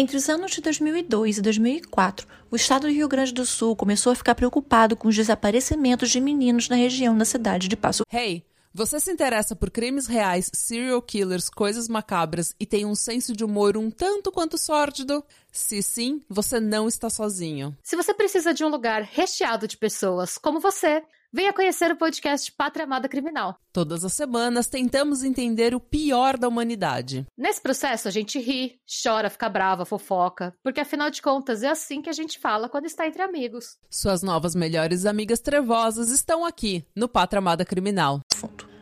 Entre os anos de 2002 e 2004, o estado do Rio Grande do Sul começou a ficar preocupado com os desaparecimentos de meninos na região da cidade de Passo. Hey, você se interessa por crimes reais, serial killers, coisas macabras e tem um senso de humor um tanto quanto sórdido? Se sim, você não está sozinho. Se você precisa de um lugar recheado de pessoas como você, venha conhecer o podcast Pátria Amada Criminal. Todas as semanas tentamos entender o pior da humanidade. Nesse processo, a gente ri, chora, fica brava, fofoca, porque afinal de contas é assim que a gente fala quando está entre amigos. Suas novas melhores amigas trevosas estão aqui no Pátria Amada Criminal.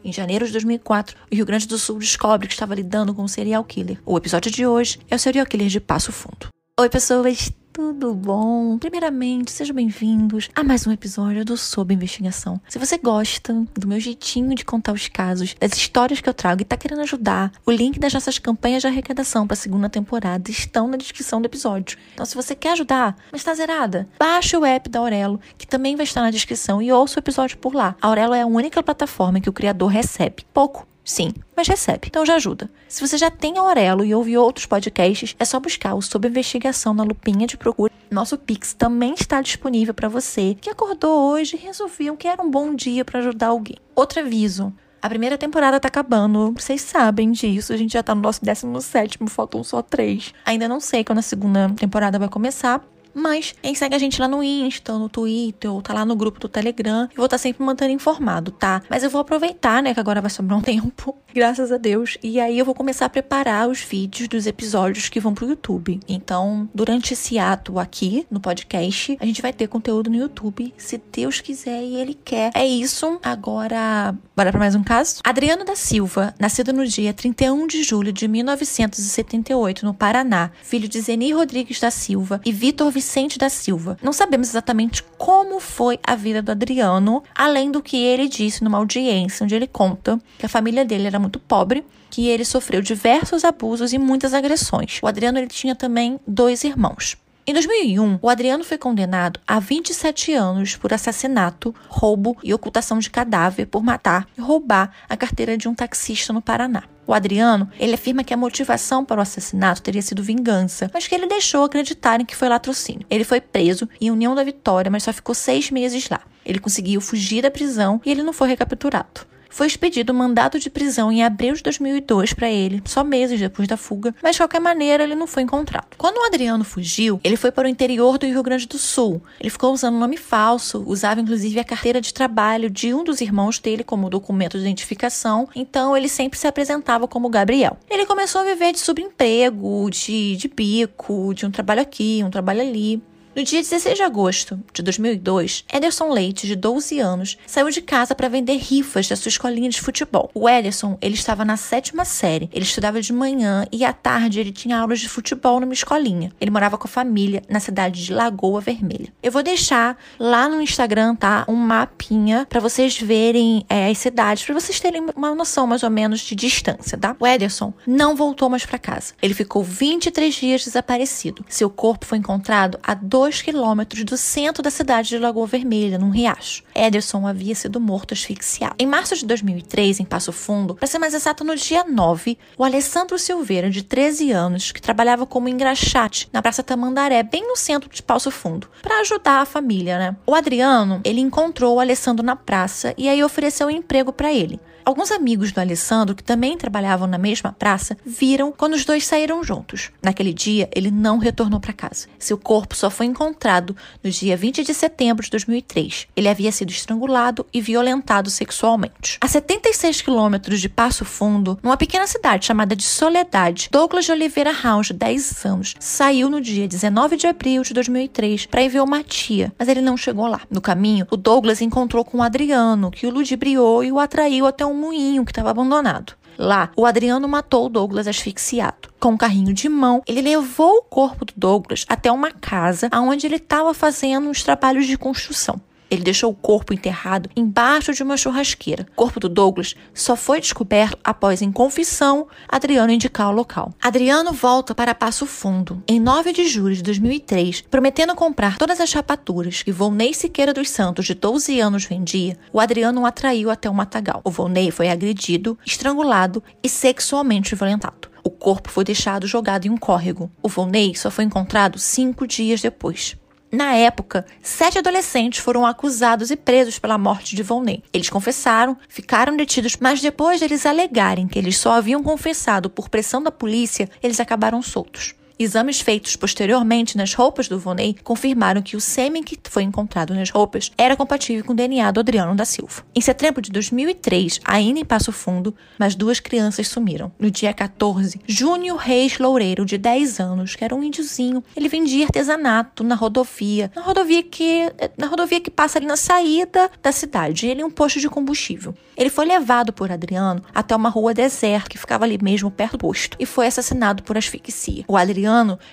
Em janeiro de 2004, o Rio Grande do Sul descobre que estava lidando com um serial killer. O episódio de hoje é o serial killer de Passo Fundo. Oi, pessoas, tudo bom? Primeiramente, sejam bem-vindos a mais um episódio do Sob Investigação. Se você gosta do meu jeitinho de contar os casos, das histórias que eu trago e tá querendo ajudar, o link das nossas campanhas de arrecadação para a segunda temporada estão na descrição do episódio. Então, se você quer ajudar, mas tá zerada, baixe o app da Aurelo, que também vai estar na descrição, e ouça o episódio por lá. A Aurelo é a única plataforma que o criador recebe pouco Sim, mas recebe, então já ajuda. Se você já tem Aurelo e ouve outros podcasts, é só buscar o Sob Investigação na lupinha de procura. Nosso Pix também está disponível para você que acordou hoje e resolveu que era um bom dia para ajudar alguém. Outro aviso. A primeira temporada tá acabando, vocês sabem disso. A gente já tá no nosso 17, faltam só três. Ainda não sei quando a segunda temporada vai começar, mas quem segue a gente lá no Insta, no Twitter, ou tá lá no grupo do Telegram, eu vou estar tá sempre mantendo informado, tá? Mas eu vou aproveitar, né, que agora vai sobrar um tempo, graças a Deus. E aí eu vou começar a preparar os vídeos dos episódios que vão pro YouTube. Então, durante esse ato aqui no podcast, a gente vai ter conteúdo no YouTube, se Deus quiser e Ele quer. É isso. Agora, bora pra mais um caso? Adriano da Silva, nascido no dia 31 de julho de 1978, no Paraná, filho de Zeni Rodrigues da Silva e Vitor Vicente Vicente da Silva. Não sabemos exatamente como foi a vida do Adriano, além do que ele disse numa audiência, onde ele conta que a família dele era muito pobre, que ele sofreu diversos abusos e muitas agressões. O Adriano ele tinha também dois irmãos. Em 2001, o Adriano foi condenado a 27 anos por assassinato, roubo e ocultação de cadáver por matar e roubar a carteira de um taxista no Paraná. O Adriano, ele afirma que a motivação para o assassinato teria sido vingança, mas que ele deixou acreditarem que foi latrocínio. Ele foi preso em União da Vitória, mas só ficou seis meses lá. Ele conseguiu fugir da prisão e ele não foi recapturado foi expedido mandado de prisão em abril de 2002 para ele, só meses depois da fuga, mas de qualquer maneira ele não foi encontrado. Quando o Adriano fugiu, ele foi para o interior do Rio Grande do Sul. Ele ficou usando um nome falso, usava inclusive a carteira de trabalho de um dos irmãos dele como documento de identificação, então ele sempre se apresentava como Gabriel. Ele começou a viver de subemprego, de, de bico, de um trabalho aqui, um trabalho ali. No dia 16 de agosto de 2002, Ederson Leite, de 12 anos, saiu de casa para vender rifas da sua escolinha de futebol. O Ederson, ele estava na sétima série. Ele estudava de manhã e à tarde ele tinha aulas de futebol numa escolinha. Ele morava com a família na cidade de Lagoa Vermelha. Eu vou deixar lá no Instagram, tá, um mapinha para vocês verem é, as cidades, para vocês terem uma noção mais ou menos de distância, tá? O Ederson não voltou mais para casa. Ele ficou 23 dias desaparecido. Seu corpo foi encontrado a dois 2 quilômetros do centro da cidade de Lagoa Vermelha, num riacho. Ederson havia sido morto asfixiado. Em março de 2003, em Passo Fundo, para ser mais exato, no dia 9, o Alessandro Silveira, de 13 anos, que trabalhava como engraxate na Praça Tamandaré, bem no centro de Passo Fundo, para ajudar a família, né? O Adriano, ele encontrou o Alessandro na praça e aí ofereceu um emprego para ele. Alguns amigos do Alessandro, que também trabalhavam na mesma praça, viram quando os dois saíram juntos. Naquele dia, ele não retornou para casa. Seu corpo só foi encontrado no dia 20 de setembro de 2003. Ele havia sido estrangulado e violentado sexualmente. A 76 quilômetros de Passo Fundo, numa pequena cidade chamada de Soledade, Douglas de Oliveira House, de 10 anos, saiu no dia 19 de abril de 2003 para ir ver uma tia, mas ele não chegou lá. No caminho, o Douglas encontrou com o Adriano, que o ludibriou e o atraiu até um moinho que estava abandonado. Lá, o Adriano matou o Douglas asfixiado. Com um carrinho de mão, ele levou o corpo do Douglas até uma casa onde ele estava fazendo uns trabalhos de construção. Ele deixou o corpo enterrado embaixo de uma churrasqueira. O corpo do Douglas só foi descoberto após, em confissão, Adriano indicar o local. Adriano volta para Passo Fundo em 9 de julho de 2003, prometendo comprar todas as chapaturas que Volney Siqueira dos Santos, de 12 anos, vendia. O Adriano o atraiu até o matagal. O Volney foi agredido, estrangulado e sexualmente violentado. O corpo foi deixado jogado em um córrego. O Volney só foi encontrado cinco dias depois. Na época, sete adolescentes foram acusados e presos pela morte de Volney. Eles confessaram, ficaram detidos, mas depois deles alegarem que eles só haviam confessado por pressão da polícia, eles acabaram soltos. Exames feitos posteriormente nas roupas do Vonei confirmaram que o sêmen que foi encontrado nas roupas era compatível com o DNA do Adriano da Silva. Em setembro de 2003, ainda em Passo Fundo, mais duas crianças sumiram. No dia 14, Júnior Reis Loureiro, de 10 anos, que era um índiozinho, ele vendia artesanato na rodovia, na rodovia que na rodovia que passa ali na saída da cidade. Ele é um posto de combustível. Ele foi levado por Adriano até uma rua deserta que ficava ali mesmo perto do posto e foi assassinado por asfixia. O Adriano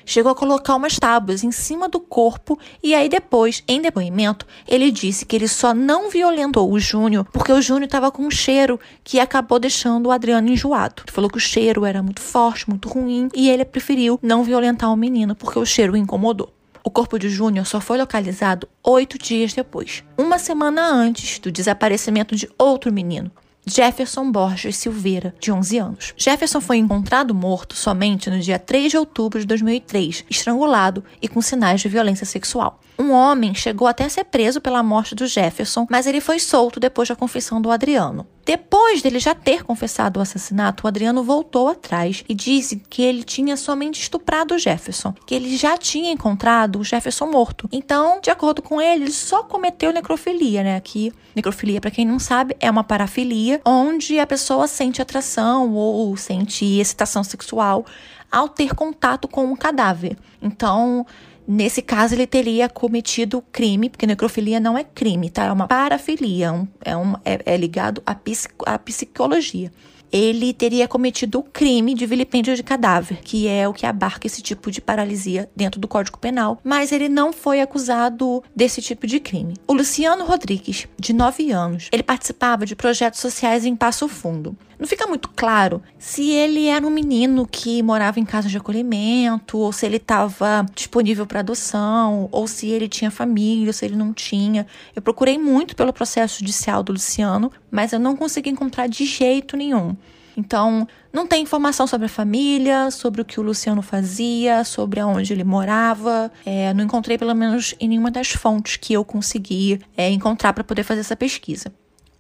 chegou a colocar umas tábuas em cima do corpo e aí depois, em depoimento, ele disse que ele só não violentou o Júnior porque o Júnior estava com um cheiro que acabou deixando o Adriano enjoado. Ele falou que o cheiro era muito forte, muito ruim e ele preferiu não violentar o menino porque o cheiro o incomodou. O corpo de Júnior só foi localizado oito dias depois, uma semana antes do desaparecimento de outro menino, Jefferson Borges Silveira, de 11 anos. Jefferson foi encontrado morto somente no dia 3 de outubro de 2003, estrangulado e com sinais de violência sexual. Um homem chegou até a ser preso pela morte do Jefferson, mas ele foi solto depois da confissão do Adriano. Depois dele já ter confessado o assassinato, o Adriano voltou atrás e disse que ele tinha somente estuprado o Jefferson, que ele já tinha encontrado o Jefferson morto. Então, de acordo com ele, ele só cometeu necrofilia, né? Aqui, necrofilia, para quem não sabe, é uma parafilia onde a pessoa sente atração ou sente excitação sexual ao ter contato com um cadáver. Então, Nesse caso, ele teria cometido crime, porque necrofilia não é crime, tá? É uma parafilia, é, um, é, é ligado à, psico, à psicologia ele teria cometido o crime de vilipêndio de cadáver, que é o que abarca esse tipo de paralisia dentro do Código Penal, mas ele não foi acusado desse tipo de crime. O Luciano Rodrigues, de 9 anos, ele participava de projetos sociais em Passo Fundo. Não fica muito claro se ele era um menino que morava em casa de acolhimento, ou se ele estava disponível para adoção, ou se ele tinha família, ou se ele não tinha. Eu procurei muito pelo processo judicial do Luciano, mas eu não consegui encontrar de jeito nenhum. Então, não tem informação sobre a família, sobre o que o Luciano fazia, sobre aonde ele morava. É, não encontrei, pelo menos, em nenhuma das fontes que eu consegui é, encontrar para poder fazer essa pesquisa.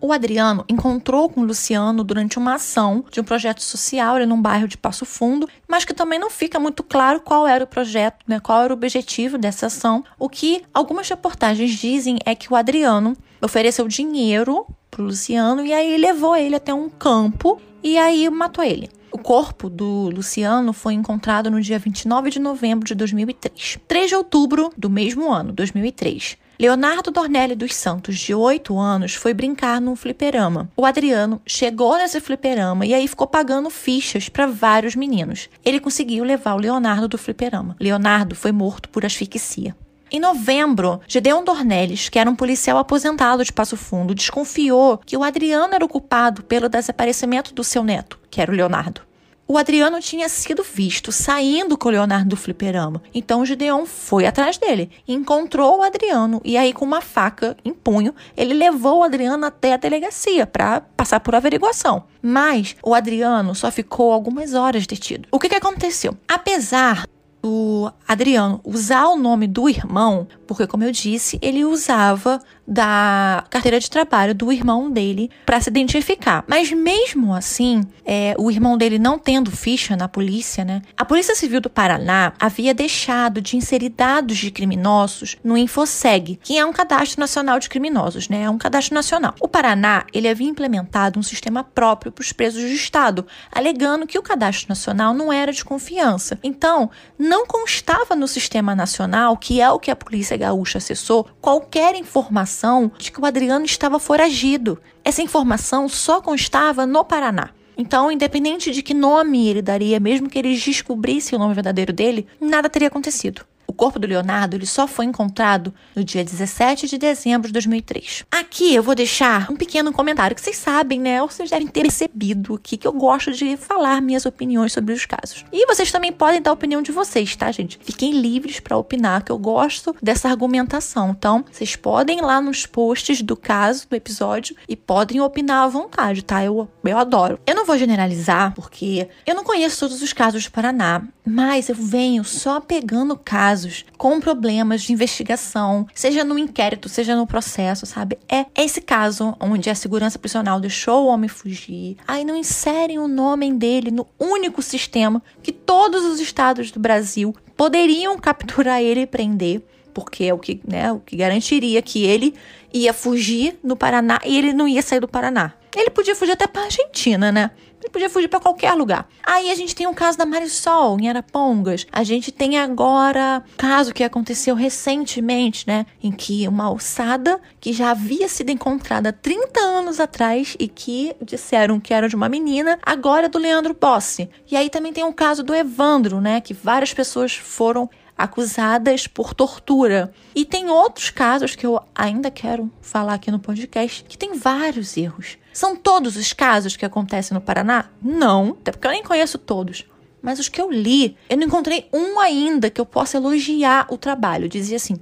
O Adriano encontrou com o Luciano durante uma ação de um projeto social ali num bairro de Passo Fundo, mas que também não fica muito claro qual era o projeto, né, qual era o objetivo dessa ação. O que algumas reportagens dizem é que o Adriano ofereceu dinheiro pro Luciano e aí levou ele até um campo e aí matou ele. O corpo do Luciano foi encontrado no dia 29 de novembro de 2003. 3 de outubro do mesmo ano, 2003. Leonardo Dornelli dos Santos, de 8 anos, foi brincar num fliperama. O Adriano chegou nesse fliperama e aí ficou pagando fichas para vários meninos. Ele conseguiu levar o Leonardo do fliperama. Leonardo foi morto por asfixia. Em novembro, Gedeon Dornelles, que era um policial aposentado de Passo Fundo, desconfiou que o Adriano era o culpado pelo desaparecimento do seu neto, que era o Leonardo o Adriano tinha sido visto saindo com o Leonardo do fliperama. Então o Gideon foi atrás dele, encontrou o Adriano e aí com uma faca em punho, ele levou o Adriano até a delegacia para passar por averiguação. Mas o Adriano só ficou algumas horas detido. O que, que aconteceu? Apesar do Adriano usar o nome do irmão, porque, como eu disse, ele usava da carteira de trabalho do irmão dele para se identificar. Mas mesmo assim, é, o irmão dele não tendo ficha na polícia, né? A Polícia Civil do Paraná havia deixado de inserir dados de criminosos no Infoseg, que é um cadastro nacional de criminosos, né? É um cadastro nacional. O Paraná ele havia implementado um sistema próprio para os presos de Estado, alegando que o cadastro nacional não era de confiança. Então, não constava no sistema nacional, que é o que a polícia gaúcha acessou, qualquer informação de que o Adriano estava foragido. Essa informação só constava no Paraná. Então, independente de que nome ele daria, mesmo que eles descobrissem o nome verdadeiro dele, nada teria acontecido. O corpo do Leonardo ele só foi encontrado no dia 17 de dezembro de 2003. Aqui eu vou deixar um pequeno comentário que vocês sabem, né? Ou vocês devem ter percebido aqui que eu gosto de falar minhas opiniões sobre os casos. E vocês também podem dar a opinião de vocês, tá, gente? Fiquem livres para opinar, que eu gosto dessa argumentação. Então, vocês podem ir lá nos posts do caso, do episódio, e podem opinar à vontade, tá? Eu, eu adoro. Eu não vou generalizar, porque eu não conheço todos os casos do Paraná, mas eu venho só pegando casos com problemas de investigação, seja no inquérito, seja no processo, sabe? É esse caso onde a segurança prisional deixou o homem fugir, aí não inserem o nome dele no único sistema que todos os estados do Brasil poderiam capturar ele e prender, porque é o que, né, o que garantiria que ele ia fugir no Paraná e ele não ia sair do Paraná. Ele podia fugir até para Argentina, né? Ele podia fugir para qualquer lugar. Aí a gente tem o caso da Marisol, em Arapongas. A gente tem agora o caso que aconteceu recentemente, né? Em que uma alçada que já havia sido encontrada 30 anos atrás e que disseram que era de uma menina, agora é do Leandro Bossi. E aí também tem o caso do Evandro, né? Que várias pessoas foram acusadas por tortura. E tem outros casos que eu ainda quero falar aqui no podcast que tem vários erros. São todos os casos que acontecem no Paraná? Não, até porque eu nem conheço todos. Mas os que eu li, eu não encontrei um ainda que eu possa elogiar o trabalho. dizia assim: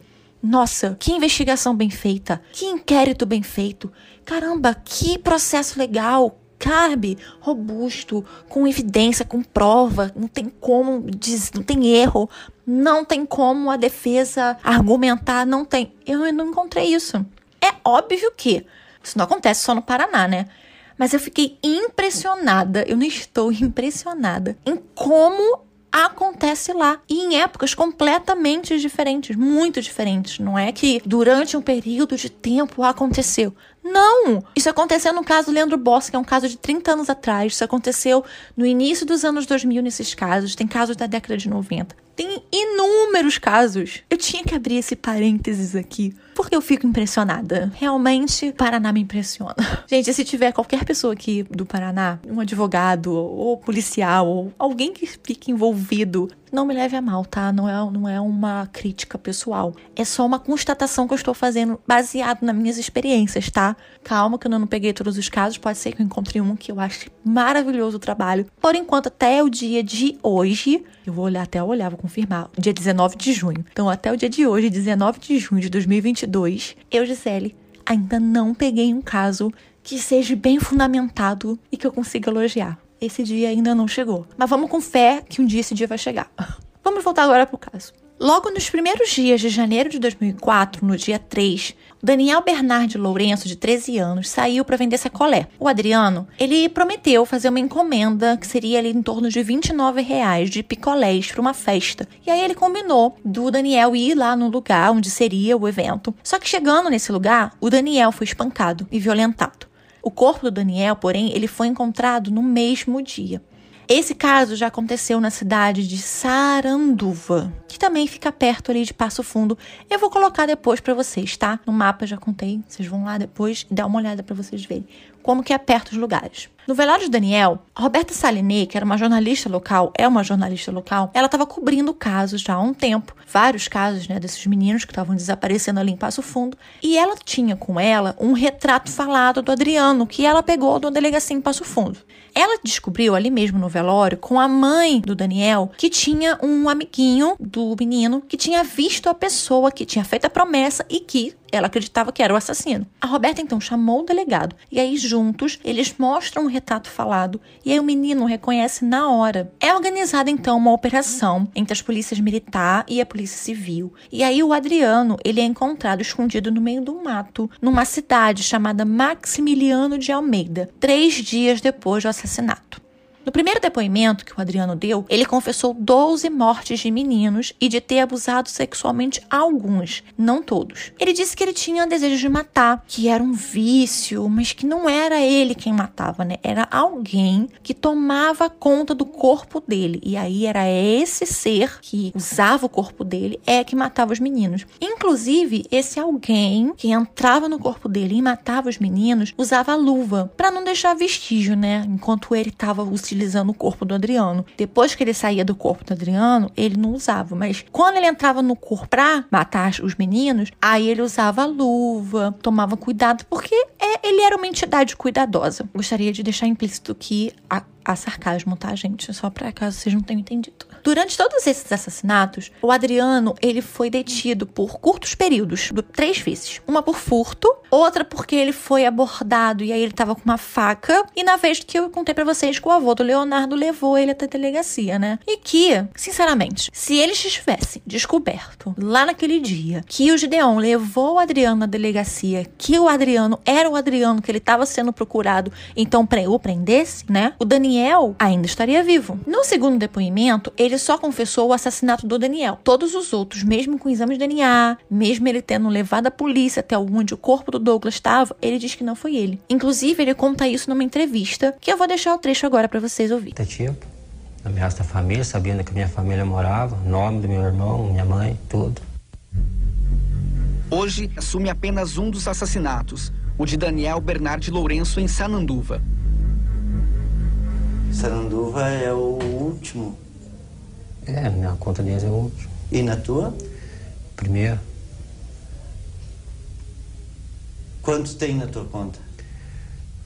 nossa, que investigação bem feita, que inquérito bem feito, caramba, que processo legal, cabe, robusto, com evidência, com prova, não tem como, não tem erro, não tem como a defesa argumentar, não tem. Eu não encontrei isso. É óbvio que isso não acontece só no Paraná, né? Mas eu fiquei impressionada, eu não estou impressionada em como acontece lá e em épocas completamente diferentes, muito diferentes. Não é que durante um período de tempo aconteceu. Não! Isso aconteceu no caso do Leandro Boss, que é um caso de 30 anos atrás. Isso aconteceu no início dos anos 2000 nesses casos. Tem casos da década de 90. Tem inúmeros casos. Eu tinha que abrir esse parênteses aqui, porque eu fico impressionada. Realmente, Paraná me impressiona. Gente, se tiver qualquer pessoa aqui do Paraná, um advogado, ou policial, ou alguém que fique envolvido não me leve a mal, tá? Não é, não é uma crítica pessoal. É só uma constatação que eu estou fazendo baseado nas minhas experiências, tá? Calma que eu não peguei todos os casos. Pode ser que eu encontre um que eu ache maravilhoso o trabalho. Por enquanto, até o dia de hoje, eu vou olhar até olhar, vou confirmar. Dia 19 de junho. Então, até o dia de hoje, 19 de junho de 2022, eu, Gisele, ainda não peguei um caso que seja bem fundamentado e que eu consiga elogiar esse dia ainda não chegou. Mas vamos com fé que um dia esse dia vai chegar. Vamos voltar agora pro caso. Logo nos primeiros dias de janeiro de 2004, no dia 3, Daniel Bernard Lourenço, de 13 anos, saiu para vender sacolé. O Adriano, ele prometeu fazer uma encomenda que seria ali em torno de 29 reais de picolés para uma festa. E aí ele combinou do Daniel ir lá no lugar onde seria o evento. Só que chegando nesse lugar, o Daniel foi espancado e violentado. O corpo do Daniel, porém, ele foi encontrado no mesmo dia. Esse caso já aconteceu na cidade de Saranduva, que também fica perto ali de Passo Fundo. Eu vou colocar depois para vocês, tá? No mapa já contei, vocês vão lá depois e dar uma olhada para vocês verem como que perto os lugares. No velório de Daniel, a Roberta Saliné, que era uma jornalista local, é uma jornalista local, ela estava cobrindo casos já há um tempo, vários casos, né, desses meninos que estavam desaparecendo ali em Passo Fundo, e ela tinha com ela um retrato falado do Adriano, que ela pegou do delegacia em Passo Fundo. Ela descobriu ali mesmo no velório com a mãe do Daniel que tinha um amiguinho do menino que tinha visto a pessoa que tinha feito a promessa e que ela acreditava que era o assassino. A Roberta então chamou o delegado e aí juntos eles mostram o retrato falado e aí o menino reconhece na hora. É organizada então uma operação entre as polícias militar e a polícia civil. E aí o Adriano, ele é encontrado escondido no meio do mato, numa cidade chamada Maximiliano de Almeida, três dias depois do assassinato. No primeiro depoimento que o Adriano deu, ele confessou 12 mortes de meninos e de ter abusado sexualmente alguns, não todos. Ele disse que ele tinha desejo de matar, que era um vício, mas que não era ele quem matava, né? Era alguém que tomava conta do corpo dele. E aí era esse ser que usava o corpo dele é que matava os meninos. Inclusive, esse alguém que entrava no corpo dele e matava os meninos usava luva para não deixar vestígio, né? Enquanto ele estava utilizando o corpo do Adriano. Depois que ele saía do corpo do Adriano, ele não usava, mas quando ele entrava no corpo pra matar os meninos, aí ele usava luva, tomava cuidado, porque é, ele era uma entidade cuidadosa. Gostaria de deixar implícito que a, a sarcasmo, tá, gente? Só pra caso vocês não tenham entendido. Durante todos esses assassinatos, o Adriano ele foi detido por curtos períodos, três vezes. Uma por furto, outra porque ele foi abordado e aí ele tava com uma faca, e na vez que eu contei para vocês que o avô do Leonardo levou ele até a delegacia, né? E que, sinceramente, se eles tivessem descoberto lá naquele dia que o Gideon levou o Adriano na delegacia, que o Adriano era o Adriano que ele estava sendo procurado, então o prendesse, né? O Daniel ainda estaria vivo. No segundo depoimento, ele ele só confessou o assassinato do Daniel. Todos os outros, mesmo com exames de DNA, mesmo ele tendo levado a polícia até onde o corpo do Douglas estava, ele diz que não foi ele. Inclusive, ele conta isso numa entrevista, que eu vou deixar o trecho agora para vocês ouvirem. Tipo, ameaça da família, sabendo que minha família morava, nome do meu irmão, minha mãe, tudo. Hoje assume apenas um dos assassinatos, o de Daniel Bernard Lourenço em Sananduva. Sananduva é o último é, minha conta deles é o último. E na tua? Primeiro. Quantos tem na tua conta?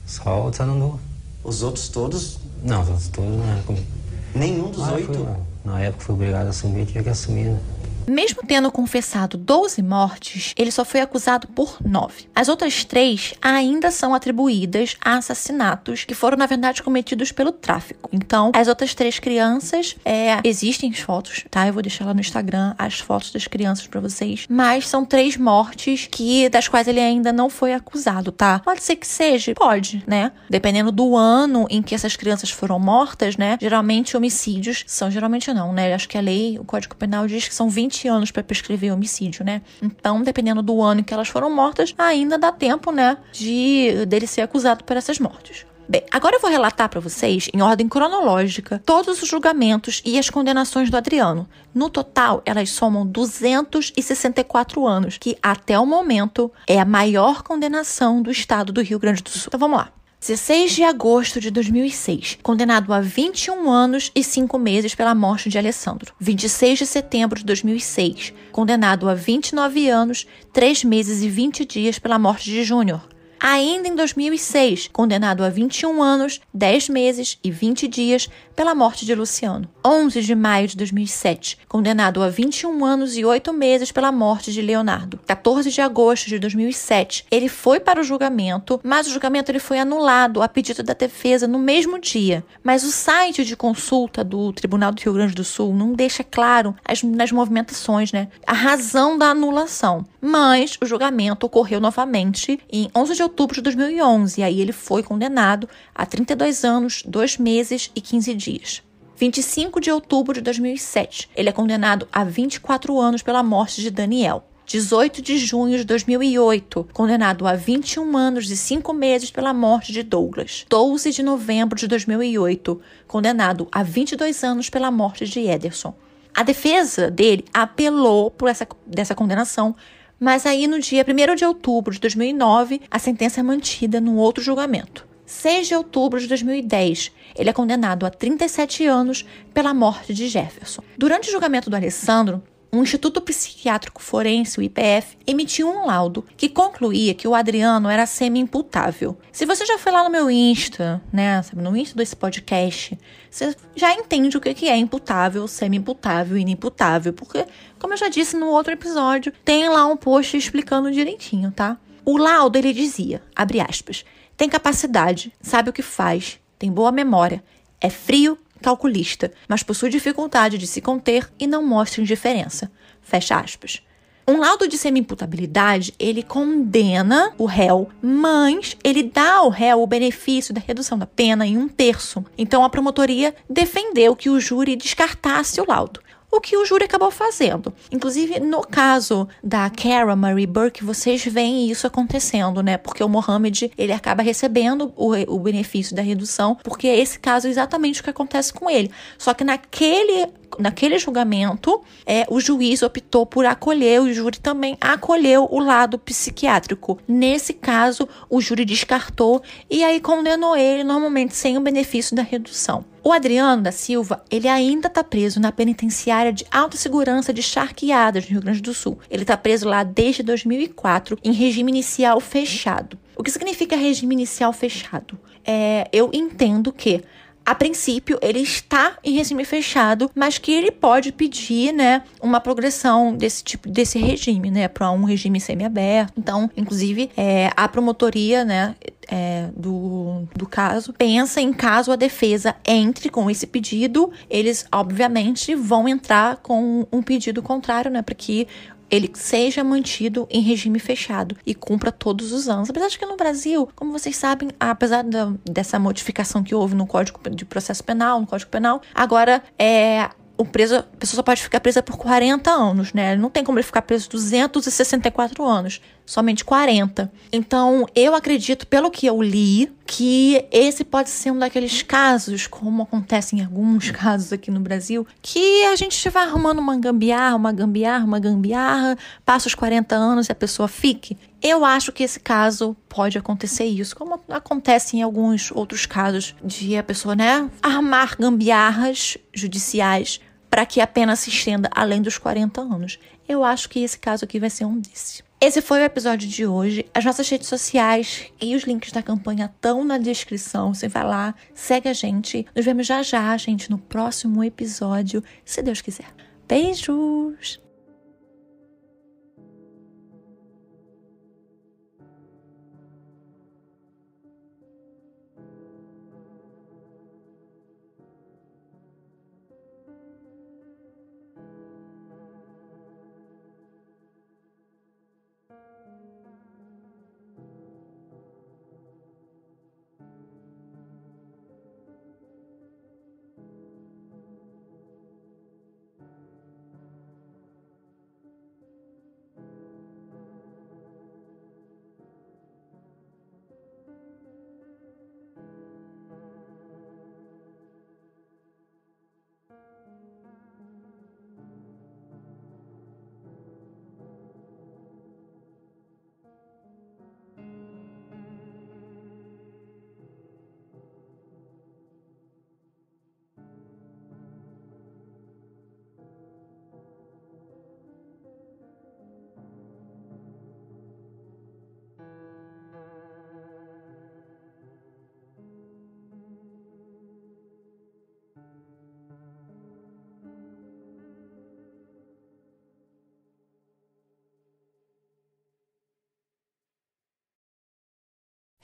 Só o Sanandu. Os outros todos? Não, os outros todos não comigo. Nenhum dos ah, oito? Fui, na época fui obrigado a assumir, tinha que assumir, né? Mesmo tendo confessado 12 mortes, ele só foi acusado por 9. As outras três ainda são atribuídas a assassinatos que foram, na verdade, cometidos pelo tráfico. Então, as outras três crianças, é, existem as fotos, tá? Eu vou deixar lá no Instagram as fotos das crianças para vocês. Mas são três mortes que das quais ele ainda não foi acusado, tá? Pode ser que seja, pode, né? Dependendo do ano em que essas crianças foram mortas, né? Geralmente homicídios são geralmente não, né? Acho que a lei, o Código Penal diz que são 20 20 anos para prescrever homicídio, né? Então, dependendo do ano em que elas foram mortas, ainda dá tempo, né, de dele ser acusado por essas mortes. Bem, agora eu vou relatar para vocês, em ordem cronológica, todos os julgamentos e as condenações do Adriano. No total, elas somam 264 anos, que até o momento é a maior condenação do estado do Rio Grande do Sul. Então vamos lá. 16 de agosto de 2006, condenado a 21 anos e 5 meses pela morte de Alessandro. 26 de setembro de 2006, condenado a 29 anos, 3 meses e 20 dias pela morte de Júnior. Ainda em 2006, condenado a 21 anos, 10 meses e 20 dias pela morte de Luciano. 11 de maio de 2007, condenado a 21 anos e 8 meses pela morte de Leonardo. 14 de agosto de 2007, ele foi para o julgamento, mas o julgamento ele foi anulado a pedido da defesa no mesmo dia. Mas o site de consulta do Tribunal do Rio Grande do Sul não deixa claro as, nas movimentações, né, a razão da anulação. Mas o julgamento ocorreu novamente em 11 de outubro de 2011 e aí ele foi condenado a 32 anos, 2 meses e 15 dias. 25 de outubro de 2007, ele é condenado a 24 anos pela morte de Daniel. 18 de junho de 2008, condenado a 21 anos e 5 meses pela morte de Douglas. 12 de novembro de 2008, condenado a 22 anos pela morte de Ederson. A defesa dele apelou por essa dessa condenação, mas aí no dia 1 de outubro de 2009, a sentença é mantida num outro julgamento. 6 de outubro de 2010, ele é condenado a 37 anos pela morte de Jefferson. Durante o julgamento do Alessandro, um Instituto Psiquiátrico Forense, o IPF, emitiu um laudo que concluía que o Adriano era semi-imputável. Se você já foi lá no meu Insta, né, no Insta desse podcast, você já entende o que é imputável, semi-imputável e inimputável, porque, como eu já disse no outro episódio, tem lá um post explicando direitinho, tá? O laudo ele dizia, abre aspas, tem capacidade, sabe o que faz, tem boa memória, é frio, calculista, mas possui dificuldade de se conter e não mostra indiferença. Fecha aspas. Um laudo de semi-imputabilidade, ele condena o réu, mas ele dá ao réu o benefício da redução da pena em um terço. Então a promotoria defendeu que o júri descartasse o laudo o que o júri acabou fazendo. Inclusive, no caso da Cara Marie Burke, vocês veem isso acontecendo, né? Porque o Mohamed, ele acaba recebendo o, o benefício da redução, porque esse caso é exatamente o que acontece com ele. Só que naquele naquele julgamento, é, o juiz optou por acolher, o júri também acolheu o lado psiquiátrico. Nesse caso, o júri descartou e aí condenou ele, normalmente sem o benefício da redução. O Adriano da Silva, ele ainda está preso na penitenciária de alta segurança de Charqueadas, no Rio Grande do Sul. Ele está preso lá desde 2004, em regime inicial fechado. O que significa regime inicial fechado? É, eu entendo que a princípio, ele está em regime fechado, mas que ele pode pedir, né, uma progressão desse tipo, desse regime, né, para um regime semiaberto. Então, inclusive, é, a promotoria, né, é, do, do caso pensa em caso a defesa entre com esse pedido, eles obviamente vão entrar com um pedido contrário, né, para que ele seja mantido em regime fechado e cumpra todos os anos. Apesar de que no Brasil, como vocês sabem, apesar da, dessa modificação que houve no Código de Processo Penal, no Código Penal, agora é o preso, a pessoa só pode ficar presa por 40 anos, né? Não tem como ele ficar preso 264 anos, somente 40. Então, eu acredito, pelo que eu li, que esse pode ser um daqueles casos, como acontece em alguns casos aqui no Brasil, que a gente vai arrumando uma gambiarra, uma gambiarra, uma gambiarra, passa os 40 anos e a pessoa fique. Eu acho que esse caso pode acontecer isso, como acontece em alguns outros casos de a pessoa, né, armar gambiarras judiciais para que a pena se estenda além dos 40 anos. Eu acho que esse caso aqui vai ser um desses. Esse foi o episódio de hoje. As nossas redes sociais e os links da campanha estão na descrição. Você vai lá, segue a gente. Nos vemos já já, gente, no próximo episódio, se Deus quiser. Beijos!